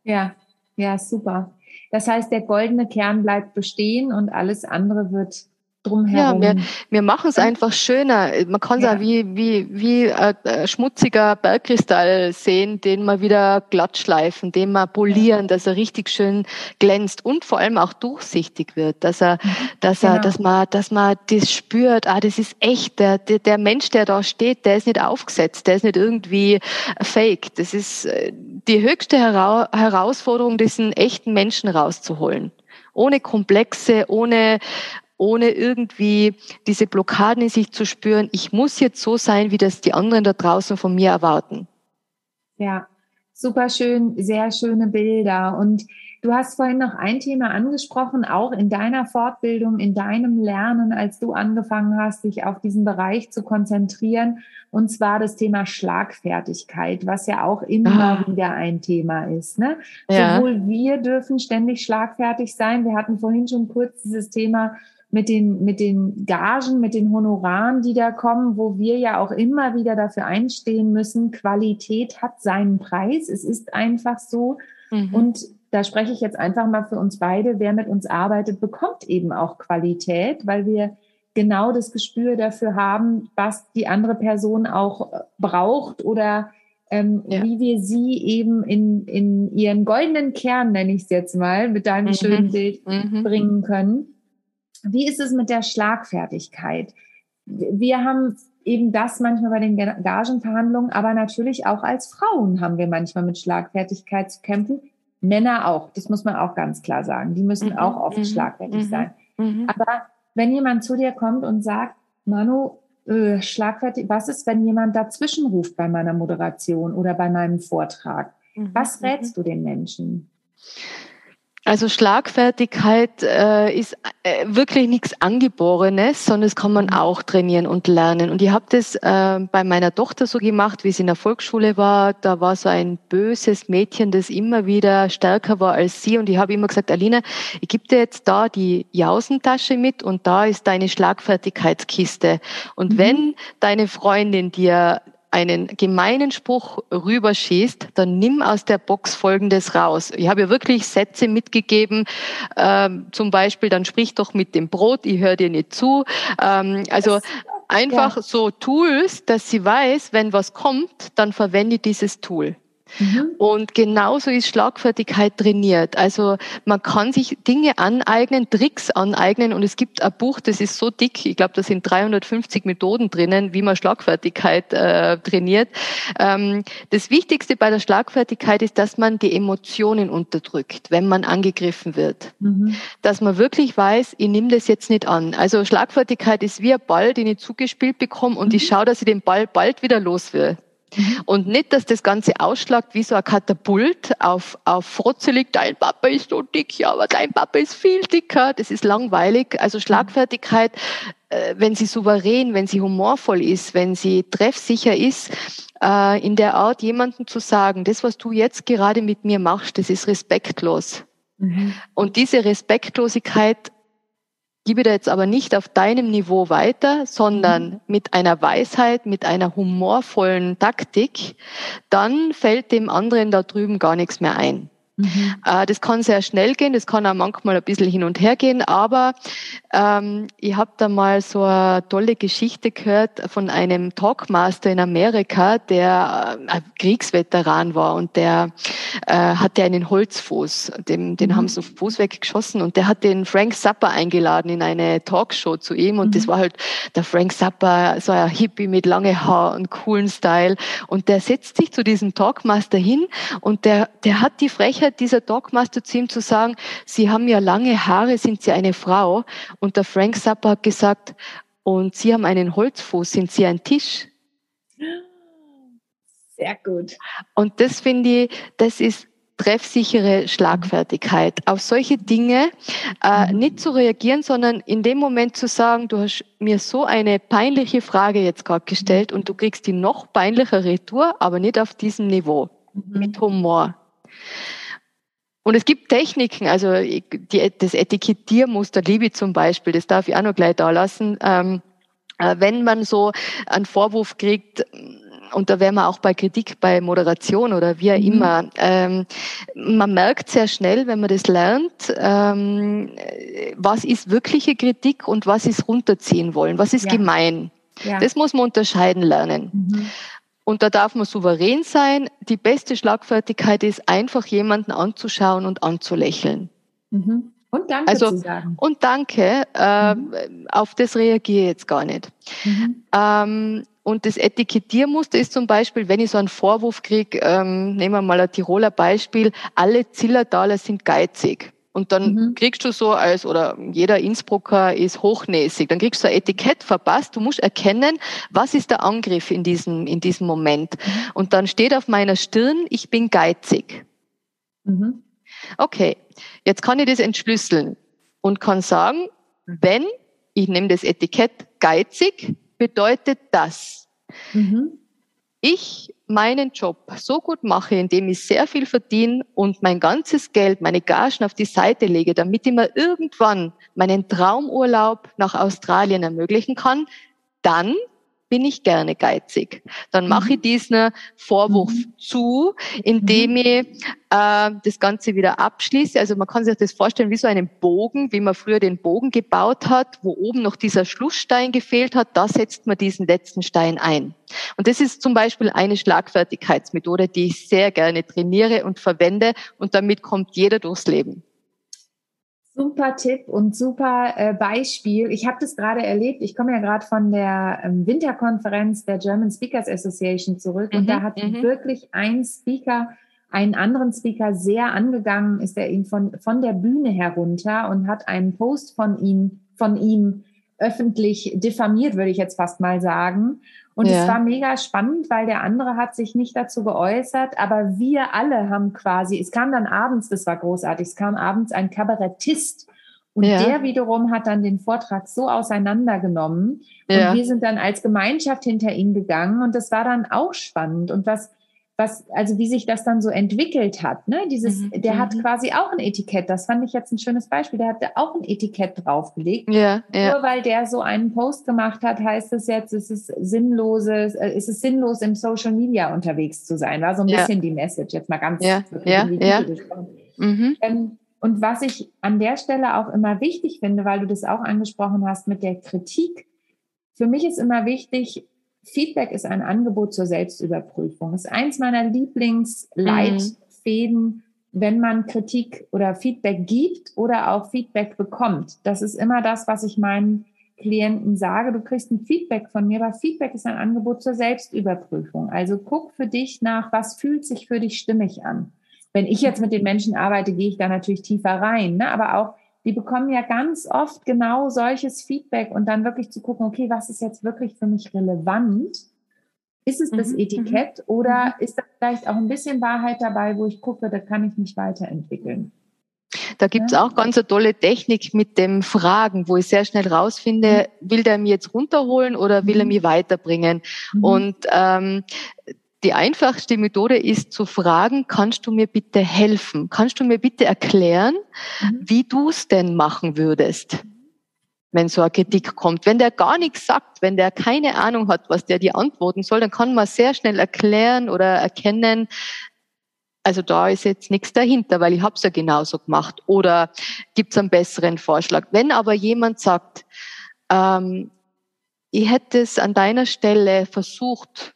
Ja, ja, super. Das heißt, der goldene Kern bleibt bestehen und alles andere wird drumherum. Ja, wir, wir machen es einfach schöner. Man kann es ja. auch wie, wie, wie ein, schmutziger Bergkristall sehen, den wir wieder glatt schleifen, den wir polieren, ja. dass er richtig schön glänzt und vor allem auch durchsichtig wird, dass er, mhm. dass er, genau. dass man, dass man das spürt, ah, das ist echt, der, der, der Mensch, der da steht, der ist nicht aufgesetzt, der ist nicht irgendwie fake. Das ist äh, die höchste Hera Herausforderung, diesen echten Menschen rauszuholen ohne Komplexe, ohne ohne irgendwie diese Blockaden in sich zu spüren, ich muss jetzt so sein, wie das die anderen da draußen von mir erwarten. Ja, super schön, sehr schöne Bilder. Und du hast vorhin noch ein Thema angesprochen, auch in deiner Fortbildung, in deinem Lernen, als du angefangen hast, dich auf diesen Bereich zu konzentrieren, und zwar das Thema Schlagfertigkeit, was ja auch immer ah. wieder ein Thema ist. Ne? Ja. Sowohl wir dürfen ständig schlagfertig sein. Wir hatten vorhin schon kurz dieses Thema mit den, mit den Gagen, mit den Honoraren, die da kommen, wo wir ja auch immer wieder dafür einstehen müssen, Qualität hat seinen Preis. Es ist einfach so. Mhm. Und da spreche ich jetzt einfach mal für uns beide. Wer mit uns arbeitet, bekommt eben auch Qualität, weil wir genau das Gespür dafür haben, was die andere Person auch braucht oder ähm, ja. wie wir sie eben in, in ihren goldenen Kern, nenne ich es jetzt mal, mit deinem mhm. schönen Bild mhm. bringen können. Wie ist es mit der Schlagfertigkeit? Wir haben eben das manchmal bei den Gagenverhandlungen, aber natürlich auch als Frauen haben wir manchmal mit Schlagfertigkeit zu kämpfen. Männer auch, das muss man auch ganz klar sagen. Die müssen mhm, auch oft mhm, schlagfertig mhm, sein. Mhm. Aber wenn jemand zu dir kommt und sagt, Manu, äh, schlagfertig, was ist, wenn jemand dazwischen ruft bei meiner Moderation oder bei meinem Vortrag? Was rätst du den Menschen? Also Schlagfertigkeit äh, ist äh, wirklich nichts Angeborenes, sondern das kann man auch trainieren und lernen. Und ich habe das äh, bei meiner Tochter so gemacht, wie sie in der Volksschule war. Da war so ein böses Mädchen, das immer wieder stärker war als sie. Und ich habe immer gesagt, Alina, ich gebe dir jetzt da die Jausentasche mit und da ist deine Schlagfertigkeitskiste. Und mhm. wenn deine Freundin dir einen gemeinen Spruch rüberschießt, dann nimm aus der Box Folgendes raus. Ich habe ja wirklich Sätze mitgegeben, ähm, zum Beispiel, dann sprich doch mit dem Brot, ich höre dir nicht zu. Ähm, also einfach ja. so Tools, dass sie weiß, wenn was kommt, dann verwende dieses Tool. Mhm. Und genauso ist Schlagfertigkeit trainiert. Also man kann sich Dinge aneignen, Tricks aneignen und es gibt ein Buch, das ist so dick, ich glaube, da sind 350 Methoden drinnen, wie man Schlagfertigkeit äh, trainiert. Ähm, das Wichtigste bei der Schlagfertigkeit ist, dass man die Emotionen unterdrückt, wenn man angegriffen wird. Mhm. Dass man wirklich weiß, ich nehme das jetzt nicht an. Also Schlagfertigkeit ist wie ein Ball, den ich zugespielt bekomme und mhm. ich schaue, dass ich den Ball bald wieder los will. Mhm. Und nicht, dass das Ganze ausschlagt wie so ein Katapult auf, auf Frotzelig, dein Papa ist so dick, ja, aber dein Papa ist viel dicker. Das ist langweilig. Also Schlagfertigkeit, äh, wenn sie souverän, wenn sie humorvoll ist, wenn sie treffsicher ist, äh, in der Art jemandem zu sagen, das, was du jetzt gerade mit mir machst, das ist respektlos. Mhm. Und diese Respektlosigkeit gebe da jetzt aber nicht auf deinem Niveau weiter, sondern mhm. mit einer Weisheit, mit einer humorvollen Taktik, dann fällt dem anderen da drüben gar nichts mehr ein. Mhm. Äh, das kann sehr schnell gehen, das kann auch manchmal ein bisschen hin und her gehen, aber ähm, ich habe da mal so eine tolle Geschichte gehört von einem Talkmaster in Amerika, der äh, ein Kriegsveteran war und der äh, hatte einen Holzfuß, dem, den mhm. haben sie Fuß weggeschossen und der hat den Frank Zappa eingeladen in eine Talkshow zu ihm und mhm. das war halt der Frank Zappa, so ein Hippie mit lange Haar und coolen Style und der setzt sich zu diesem Talkmaster hin und der, der hat die Frechheit Frechheit dieser Dogmaster zu ihm zu sagen, Sie haben ja lange Haare, sind Sie eine Frau? Und der Frank Zappa hat gesagt, und Sie haben einen Holzfuß, sind Sie ein Tisch? Sehr gut. Und das finde ich, das ist treffsichere Schlagfertigkeit. Auf solche Dinge äh, mhm. nicht zu reagieren, sondern in dem Moment zu sagen, du hast mir so eine peinliche Frage jetzt gerade gestellt und du kriegst die noch peinlichere Retour, aber nicht auf diesem Niveau, mhm. mit Humor. Und es gibt Techniken, also die, das Etikettiermuster Liebe zum Beispiel, das darf ich auch noch gleich da lassen. Ähm, äh, wenn man so einen Vorwurf kriegt, und da wären wir auch bei Kritik, bei Moderation oder wie auch mhm. immer. Ähm, man merkt sehr schnell, wenn man das lernt, ähm, was ist wirkliche Kritik und was ist runterziehen wollen, was ist ja. gemein. Ja. Das muss man unterscheiden lernen. Mhm. Und da darf man souverän sein. Die beste Schlagfertigkeit ist einfach jemanden anzuschauen und anzulächeln. Mhm. Und danke also, zu sagen. Und danke, äh, mhm. auf das reagiere ich jetzt gar nicht. Mhm. Ähm, und das Etikettiermuster ist zum Beispiel, wenn ich so einen Vorwurf kriege, ähm, nehmen wir mal ein Tiroler Beispiel, alle Zillertaler sind geizig. Und dann mhm. kriegst du so als, oder jeder Innsbrucker ist hochnäsig, dann kriegst du ein Etikett verpasst. Du musst erkennen, was ist der Angriff in diesem, in diesem Moment. Mhm. Und dann steht auf meiner Stirn, ich bin geizig. Mhm. Okay, jetzt kann ich das entschlüsseln und kann sagen, wenn ich nehme das Etikett geizig, bedeutet das. Mhm. Ich meinen Job so gut mache, indem ich sehr viel verdiene und mein ganzes Geld, meine Gagen auf die Seite lege, damit ich mir irgendwann meinen Traumurlaub nach Australien ermöglichen kann, dann bin ich gerne geizig. Dann mache ich mhm. diesen Vorwurf mhm. zu, indem mhm. ich äh, das Ganze wieder abschließe. Also man kann sich das vorstellen wie so einen Bogen, wie man früher den Bogen gebaut hat, wo oben noch dieser Schlussstein gefehlt hat. Da setzt man diesen letzten Stein ein. Und das ist zum Beispiel eine Schlagfertigkeitsmethode, die ich sehr gerne trainiere und verwende. Und damit kommt jeder durchs Leben. Super Tipp und super äh, Beispiel. Ich habe das gerade erlebt. Ich komme ja gerade von der ähm, Winterkonferenz der German Speakers Association zurück mhm, und da hat mhm. wirklich ein Speaker einen anderen Speaker sehr angegangen, ist er ihn von, von der Bühne herunter und hat einen Post von ihm, von ihm öffentlich diffamiert, würde ich jetzt fast mal sagen. Und ja. es war mega spannend, weil der andere hat sich nicht dazu geäußert, aber wir alle haben quasi, es kam dann abends, das war großartig, es kam abends ein Kabarettist und ja. der wiederum hat dann den Vortrag so auseinandergenommen. Ja. Und wir sind dann als Gemeinschaft hinter ihn gegangen und das war dann auch spannend. Und was was, also wie sich das dann so entwickelt hat. Ne? Dieses, mhm. der hat mhm. quasi auch ein Etikett. Das fand ich jetzt ein schönes Beispiel. Der hat auch ein Etikett draufgelegt. Ja, ja. Nur weil der so einen Post gemacht hat, heißt es jetzt, es ist sinnloses, äh, es ist sinnlos im Social Media unterwegs zu sein. War so ein ja. bisschen die Message jetzt mal ganz ja, ja, ja. Mhm. Ähm, und was ich an der Stelle auch immer wichtig finde, weil du das auch angesprochen hast mit der Kritik. Für mich ist immer wichtig, Feedback ist ein Angebot zur Selbstüberprüfung. Ist eins meiner Lieblingsleitfäden, mhm. wenn man Kritik oder Feedback gibt oder auch Feedback bekommt. Das ist immer das, was ich meinen Klienten sage. Du kriegst ein Feedback von mir, aber Feedback ist ein Angebot zur Selbstüberprüfung. Also guck für dich nach, was fühlt sich für dich stimmig an. Wenn ich jetzt mit den Menschen arbeite, gehe ich da natürlich tiefer rein, ne? aber auch die bekommen ja ganz oft genau solches Feedback und dann wirklich zu gucken, okay, was ist jetzt wirklich für mich relevant? Ist es das mhm, Etikett mhm. oder mhm. ist da vielleicht auch ein bisschen Wahrheit dabei, wo ich gucke, da kann ich mich weiterentwickeln? Da gibt's ja. auch ganz eine tolle Technik mit dem Fragen, wo ich sehr schnell rausfinde, mhm. will der mir jetzt runterholen oder will er mhm. mich weiterbringen? Mhm. Und ähm, die einfachste Methode ist zu fragen, kannst du mir bitte helfen? Kannst du mir bitte erklären, mhm. wie du es denn machen würdest, wenn so eine Kritik kommt? Wenn der gar nichts sagt, wenn der keine Ahnung hat, was der dir antworten soll, dann kann man sehr schnell erklären oder erkennen, also da ist jetzt nichts dahinter, weil ich habe es ja genauso gemacht. Oder gibt es einen besseren Vorschlag? Wenn aber jemand sagt, ähm, ich hätte es an deiner Stelle versucht,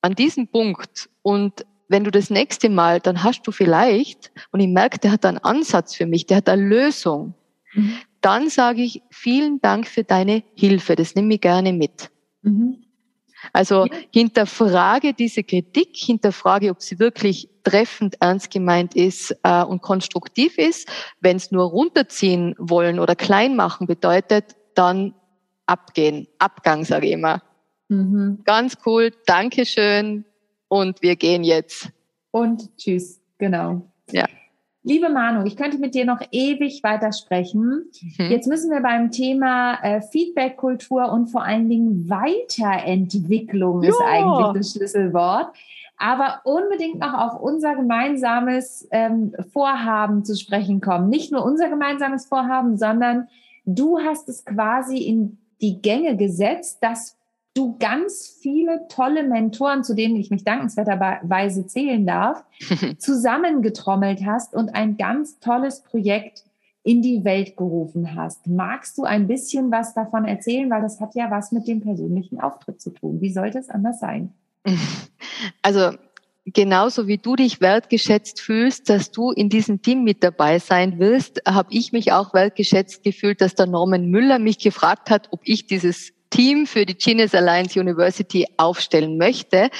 an diesem Punkt und wenn du das nächste Mal, dann hast du vielleicht, und ich merke, der hat einen Ansatz für mich, der hat eine Lösung, mhm. dann sage ich, vielen Dank für deine Hilfe, das nehme ich gerne mit. Mhm. Also ja. hinterfrage diese Kritik, hinterfrage, ob sie wirklich treffend ernst gemeint ist äh, und konstruktiv ist. Wenn es nur runterziehen wollen oder klein machen bedeutet, dann abgehen. Abgang, sage ich immer. Mhm. Ganz cool, Dankeschön und wir gehen jetzt. Und tschüss, genau. Ja. Liebe Manu, ich könnte mit dir noch ewig weitersprechen. Mhm. Jetzt müssen wir beim Thema äh, Feedback-Kultur und vor allen Dingen Weiterentwicklung ja. ist eigentlich das Schlüsselwort. Aber unbedingt noch auf unser gemeinsames ähm, Vorhaben zu sprechen kommen. Nicht nur unser gemeinsames Vorhaben, sondern du hast es quasi in die Gänge gesetzt, dass du ganz viele tolle Mentoren, zu denen ich mich dankenswerterweise zählen darf, zusammengetrommelt hast und ein ganz tolles Projekt in die Welt gerufen hast. Magst du ein bisschen was davon erzählen? Weil das hat ja was mit dem persönlichen Auftritt zu tun. Wie sollte es anders sein? Also genauso wie du dich wertgeschätzt fühlst, dass du in diesem Team mit dabei sein wirst, habe ich mich auch wertgeschätzt gefühlt, dass der Norman Müller mich gefragt hat, ob ich dieses Team für die Genius Alliance University aufstellen möchte,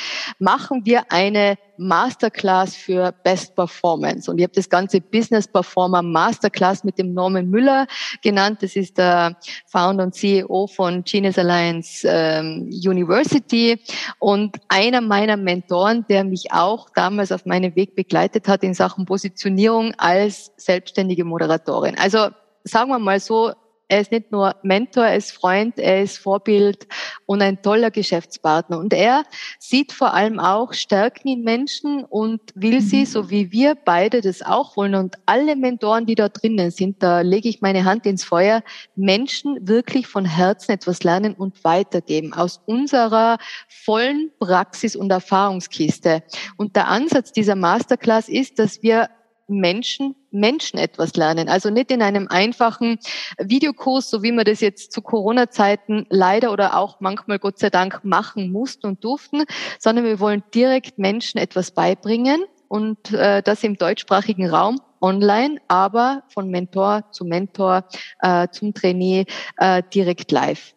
machen wir eine Masterclass für Best Performance. Und ich habe das ganze Business Performer Masterclass mit dem Norman Müller genannt. Das ist der Founder und CEO von Genius Alliance ähm, University und einer meiner Mentoren, der mich auch damals auf meinem Weg begleitet hat in Sachen Positionierung als selbstständige Moderatorin. Also sagen wir mal so, er ist nicht nur Mentor, er ist Freund, er ist Vorbild und ein toller Geschäftspartner. Und er sieht vor allem auch Stärken in Menschen und will sie, mhm. so wie wir beide das auch wollen und alle Mentoren, die da drinnen sind, da lege ich meine Hand ins Feuer, Menschen wirklich von Herzen etwas lernen und weitergeben aus unserer vollen Praxis und Erfahrungskiste. Und der Ansatz dieser Masterclass ist, dass wir Menschen Menschen etwas lernen. Also nicht in einem einfachen Videokurs, so wie wir das jetzt zu Corona-Zeiten leider oder auch manchmal Gott sei Dank machen mussten und durften, sondern wir wollen direkt Menschen etwas beibringen und äh, das im deutschsprachigen Raum online, aber von Mentor zu Mentor äh, zum Trainee äh, direkt live.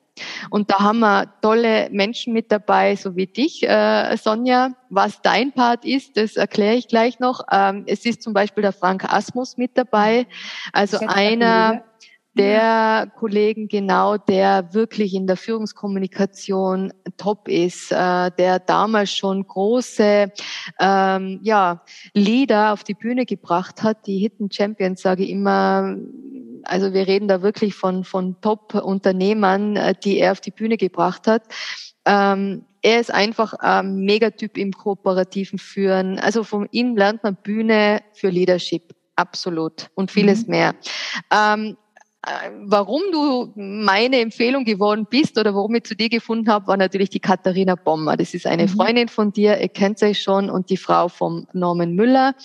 Und da haben wir tolle Menschen mit dabei, so wie dich, äh, Sonja. Was dein Part ist, das erkläre ich gleich noch. Ähm, es ist zum Beispiel der Frank Asmus mit dabei, also einer der Kollegen genau, der wirklich in der Führungskommunikation top ist, äh, der damals schon große ähm, ja, Leader auf die Bühne gebracht hat, die Hidden Champions, sage ich immer, also wir reden da wirklich von, von Top-Unternehmern, äh, die er auf die Bühne gebracht hat. Ähm, er ist einfach ein Megatyp im kooperativen Führen. Also von ihm lernt man Bühne für Leadership. Absolut. Und vieles mhm. mehr. Ähm, warum du meine Empfehlung geworden bist oder warum ich zu dir gefunden habe, war natürlich die Katharina Bommer. Das ist eine mhm. Freundin von dir, ihr kennt sie schon, und die Frau vom Norman Müller.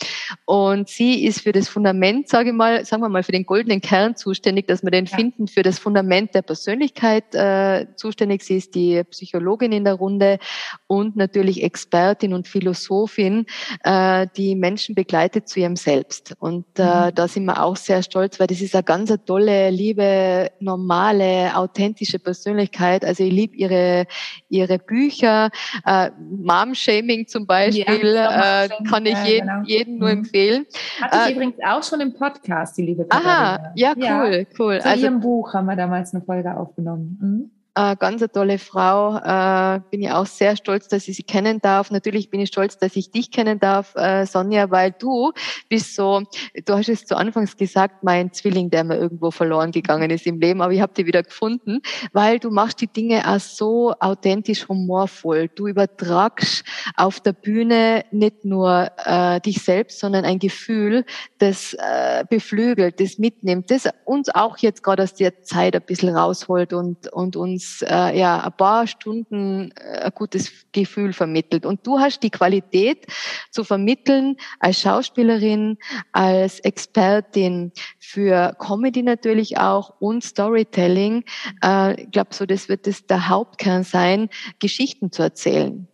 Und sie ist für das Fundament, sage ich mal, sagen wir mal, für den goldenen Kern zuständig, dass wir den ja. finden, für das Fundament der Persönlichkeit äh, zuständig. Sie ist die Psychologin in der Runde und natürlich Expertin und Philosophin, äh, die Menschen begleitet zu ihrem Selbst. Und äh, mhm. da sind wir auch sehr stolz, weil das ist eine ganz eine tolle liebe, normale, authentische Persönlichkeit. Also ich liebe ihre, ihre Bücher. Äh, Mom-Shaming zum Beispiel ja, äh, kann ich ja, jeden, genau. jeden nur mhm. empfehlen. Hatte ich äh, übrigens auch schon im Podcast, die liebe Katharina. Aha, ja, cool, ja. cool. Zu also, ihrem Buch haben wir damals eine Folge aufgenommen. Mhm. Äh, ganz eine tolle Frau. Äh, bin ich auch sehr stolz, dass ich sie kennen darf. Natürlich bin ich stolz, dass ich dich kennen darf, äh, Sonja, weil du bist so, du hast es zu Anfangs gesagt, mein Zwilling, der mir irgendwo verloren gegangen ist im Leben, aber ich habe dich wieder gefunden, weil du machst die Dinge auch so authentisch humorvoll. Du übertragst auf der Bühne nicht nur äh, dich selbst, sondern ein Gefühl, das äh, beflügelt, das mitnimmt, das uns auch jetzt gerade aus der Zeit ein bisschen rausholt und, und uns uns äh, ja ein paar Stunden äh, ein gutes Gefühl vermittelt. Und du hast die Qualität zu vermitteln als Schauspielerin, als Expertin für Comedy natürlich auch und Storytelling. Äh, ich glaube, so das wird das der Hauptkern sein, Geschichten zu erzählen.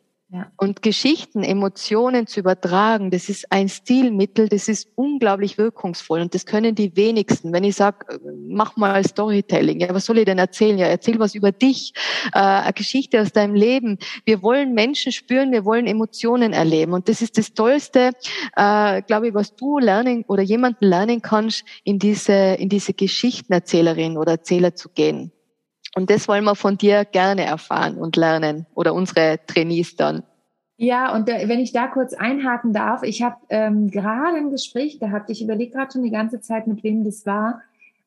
Und Geschichten, Emotionen zu übertragen, das ist ein Stilmittel, das ist unglaublich wirkungsvoll und das können die wenigsten. Wenn ich sage, mach mal Storytelling, ja, was soll ich denn erzählen? Ja, erzähl was über dich, äh, eine Geschichte aus deinem Leben. Wir wollen Menschen spüren, wir wollen Emotionen erleben und das ist das Tollste, äh, glaube ich, was du lernen oder jemanden lernen kannst, in diese, in diese Geschichtenerzählerin oder Erzähler zu gehen. Und das wollen wir von dir gerne erfahren und lernen oder unsere Trainees dann. Ja, und da, wenn ich da kurz einhaken darf, ich habe ähm, gerade ein Gespräch gehabt, ich überlege gerade schon die ganze Zeit, mit wem das war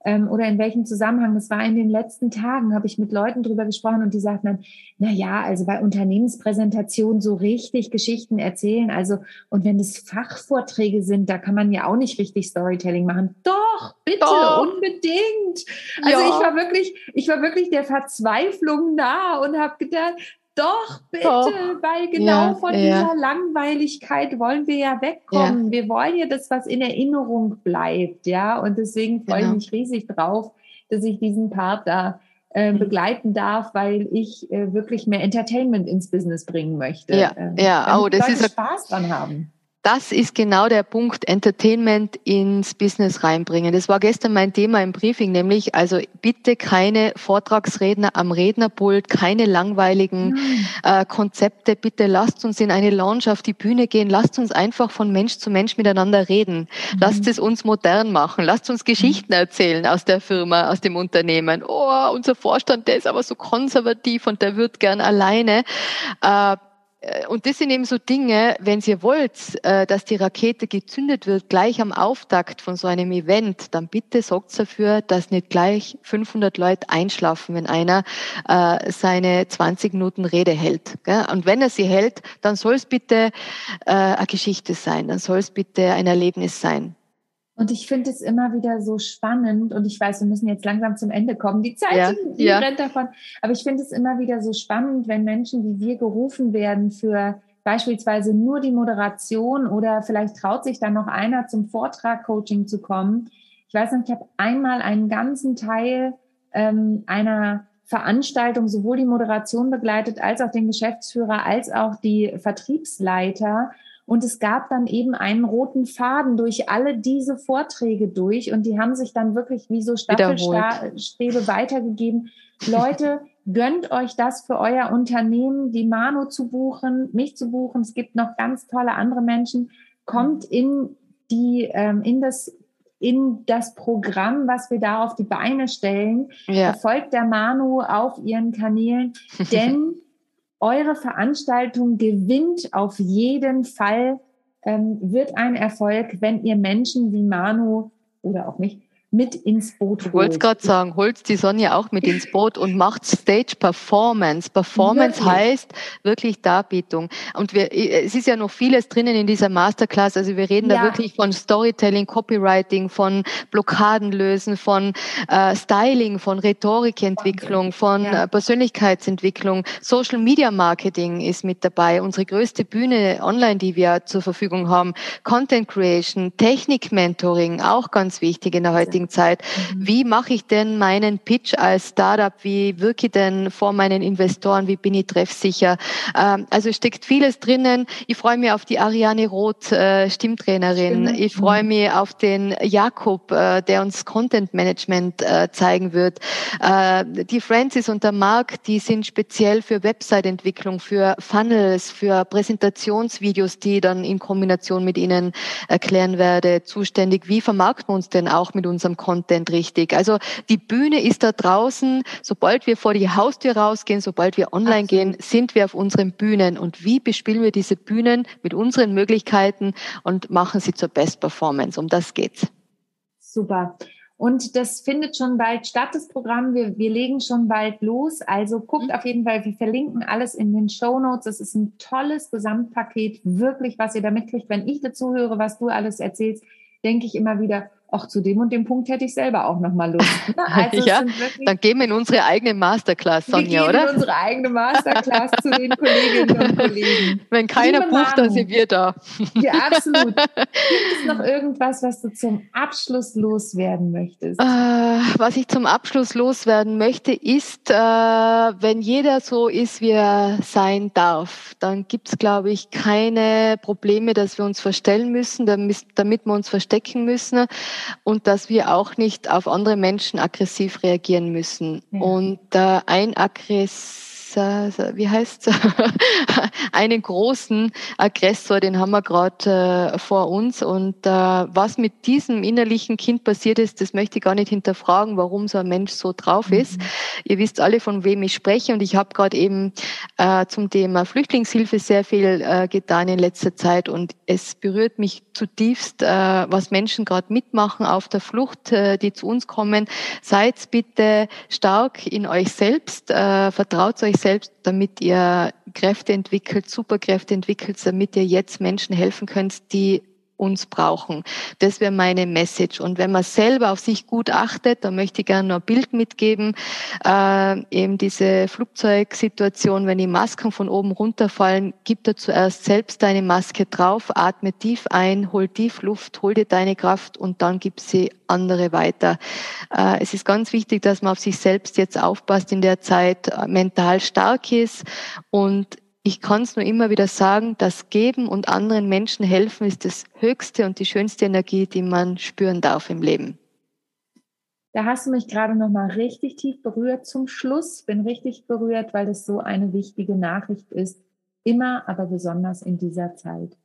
ähm, oder in welchem Zusammenhang. Das war in den letzten Tagen, habe ich mit Leuten drüber gesprochen und die sagten dann, na ja, also bei Unternehmenspräsentationen so richtig Geschichten erzählen. Also, und wenn es Fachvorträge sind, da kann man ja auch nicht richtig Storytelling machen. Doch, bitte, Doch. unbedingt. Also ja. ich war wirklich, ich war wirklich der Verzweiflung nah und habe gedacht, doch, bitte, Doch. weil genau ja, von ja. dieser Langweiligkeit wollen wir ja wegkommen. Ja. Wir wollen ja das, was in Erinnerung bleibt, ja. Und deswegen freue genau. ich mich riesig drauf, dass ich diesen Part da äh, mhm. begleiten darf, weil ich äh, wirklich mehr Entertainment ins Business bringen möchte. Ja, äh, ja. Oh, das ist Spaß dran haben das ist genau der Punkt, Entertainment ins Business reinbringen. Das war gestern mein Thema im Briefing, nämlich also bitte keine Vortragsredner am Rednerpult, keine langweiligen äh, Konzepte. Bitte lasst uns in eine Lounge auf die Bühne gehen. Lasst uns einfach von Mensch zu Mensch miteinander reden. Mhm. Lasst es uns modern machen. Lasst uns Geschichten mhm. erzählen aus der Firma, aus dem Unternehmen. Oh, unser Vorstand, der ist aber so konservativ und der wird gern alleine. Äh, äh, und das sind eben so Dinge, wenn ihr wollt, äh, dass die Rakete gezündet wird, gleich am Auftakt von so einem Event, dann bitte sorgt dafür, dass nicht gleich 500 Leute einschlafen, wenn einer äh, seine 20 Minuten Rede hält. Und wenn er sie hält, dann soll es bitte eine Geschichte sein, dann soll es bitte ein Erlebnis sein. Und ich finde es immer wieder so spannend und ich weiß, wir müssen jetzt langsam zum Ende kommen. Die Zeit ja, die ja. rennt davon. Aber ich finde es immer wieder so spannend, wenn Menschen wie wir gerufen werden für beispielsweise nur die Moderation oder vielleicht traut sich dann noch einer zum Vortrag Coaching zu kommen. Ich weiß nicht, ich habe einmal einen ganzen Teil ähm, einer Veranstaltung sowohl die Moderation begleitet als auch den Geschäftsführer als auch die Vertriebsleiter und es gab dann eben einen roten Faden durch alle diese Vorträge durch und die haben sich dann wirklich wie so Staffelstäbe weitergegeben. Leute, gönnt euch das für euer Unternehmen, die Mano zu buchen, mich zu buchen. Es gibt noch ganz tolle andere Menschen. Kommt in die, ähm, in das in das Programm, was wir da auf die Beine stellen. Ja. Folgt der Manu auf ihren Kanälen, denn eure Veranstaltung gewinnt auf jeden Fall, ähm, wird ein Erfolg, wenn ihr Menschen wie Manu oder auch mich mit ins Boot holt. Ich wollte gerade sagen, holt die Sonja auch mit ins Boot und macht Stage Performance. Performance wirklich? heißt wirklich Darbietung. Und wir, es ist ja noch vieles drinnen in dieser Masterclass. Also wir reden ja. da wirklich von Storytelling, Copywriting, von Blockaden lösen, von äh, Styling, von Rhetorikentwicklung, von ja. äh, Persönlichkeitsentwicklung. Social Media Marketing ist mit dabei. Unsere größte Bühne online, die wir zur Verfügung haben. Content Creation, Technik Mentoring, auch ganz wichtig in der heutigen heutigen Zeit. Mhm. Wie mache ich denn meinen Pitch als Startup? Wie wirke ich denn vor meinen Investoren? Wie bin ich treffsicher? Ähm, also steckt vieles drinnen. Ich freue mich auf die Ariane Roth, äh, Stimmtrainerin. Stimmt. Ich freue mhm. mich auf den Jakob, äh, der uns Content Management äh, zeigen wird. Die Francis und der Mark, die sind speziell für Website-Entwicklung, für Funnels, für Präsentationsvideos, die dann in Kombination mit Ihnen erklären werde, zuständig. Wie vermarkten wir uns denn auch mit unserem unserem Content richtig. Also die Bühne ist da draußen. Sobald wir vor die Haustür rausgehen, sobald wir online Absolut. gehen, sind wir auf unseren Bühnen. Und wie bespielen wir diese Bühnen mit unseren Möglichkeiten und machen sie zur Best Performance? Um das geht's. Super. Und das findet schon bald statt, das Programm. Wir, wir legen schon bald los. Also guckt mhm. auf jeden Fall, wir verlinken alles in den Show Notes. Das ist ein tolles Gesamtpaket, wirklich, was ihr da mitkriegt. Wenn ich dazu höre, was du alles erzählst, denke ich immer wieder, auch zu dem und dem Punkt hätte ich selber auch nochmal Lust. Ne? Also ja, dann gehen wir in unsere eigene Masterclass, Sonja, wir gehen oder? in unsere eigene Masterclass zu den Kolleginnen und Kollegen. Wenn keiner Liebe bucht, Manu, dann sind wir da. Ja, absolut. Gibt es noch irgendwas, was du zum Abschluss loswerden möchtest? Äh, was ich zum Abschluss loswerden möchte, ist, äh, wenn jeder so ist, wie er sein darf, dann gibt es, glaube ich, keine Probleme, dass wir uns verstellen müssen, damit, damit wir uns verstecken müssen und dass wir auch nicht auf andere Menschen aggressiv reagieren müssen. Ja. Und äh, ein Aggressiv wie heißt einen großen Aggressor, den haben wir gerade äh, vor uns. Und äh, was mit diesem innerlichen Kind passiert ist, das möchte ich gar nicht hinterfragen, warum so ein Mensch so drauf mhm. ist. Ihr wisst alle, von wem ich spreche. Und ich habe gerade eben äh, zum Thema Flüchtlingshilfe sehr viel äh, getan in letzter Zeit. Und es berührt mich zutiefst, äh, was Menschen gerade mitmachen auf der Flucht, äh, die zu uns kommen. Seid bitte stark in euch selbst, äh, vertraut euch selbst, damit ihr Kräfte entwickelt, Superkräfte entwickelt, damit ihr jetzt Menschen helfen könnt, die uns brauchen. Das wäre meine Message. Und wenn man selber auf sich gut achtet, dann möchte ich gerne noch ein Bild mitgeben. Äh, eben diese Flugzeugsituation, wenn die Masken von oben runterfallen, gib da zuerst selbst deine Maske drauf, atme tief ein, hol tief Luft, hol dir deine Kraft und dann gib sie andere weiter. Äh, es ist ganz wichtig, dass man auf sich selbst jetzt aufpasst in der Zeit, äh, mental stark ist und ich kann es nur immer wieder sagen, das Geben und anderen Menschen helfen ist das höchste und die schönste Energie, die man spüren darf im Leben. Da hast du mich gerade noch mal richtig tief berührt zum Schluss. Bin richtig berührt, weil das so eine wichtige Nachricht ist. Immer, aber besonders in dieser Zeit.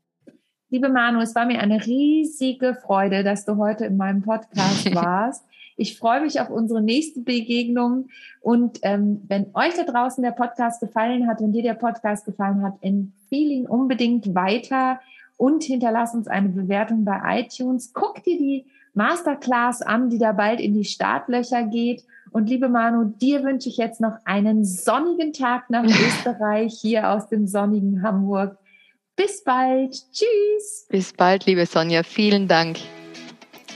Liebe Manu, es war mir eine riesige Freude, dass du heute in meinem Podcast warst. Ich freue mich auf unsere nächste Begegnung. Und ähm, wenn euch da draußen der Podcast gefallen hat und dir der Podcast gefallen hat, empfehle ihn unbedingt weiter und hinterlass uns eine Bewertung bei iTunes. Guck dir die Masterclass an, die da bald in die Startlöcher geht. Und liebe Manu, dir wünsche ich jetzt noch einen sonnigen Tag nach Österreich, hier aus dem sonnigen Hamburg. Bis bald. Tschüss. Bis bald, liebe Sonja. Vielen Dank.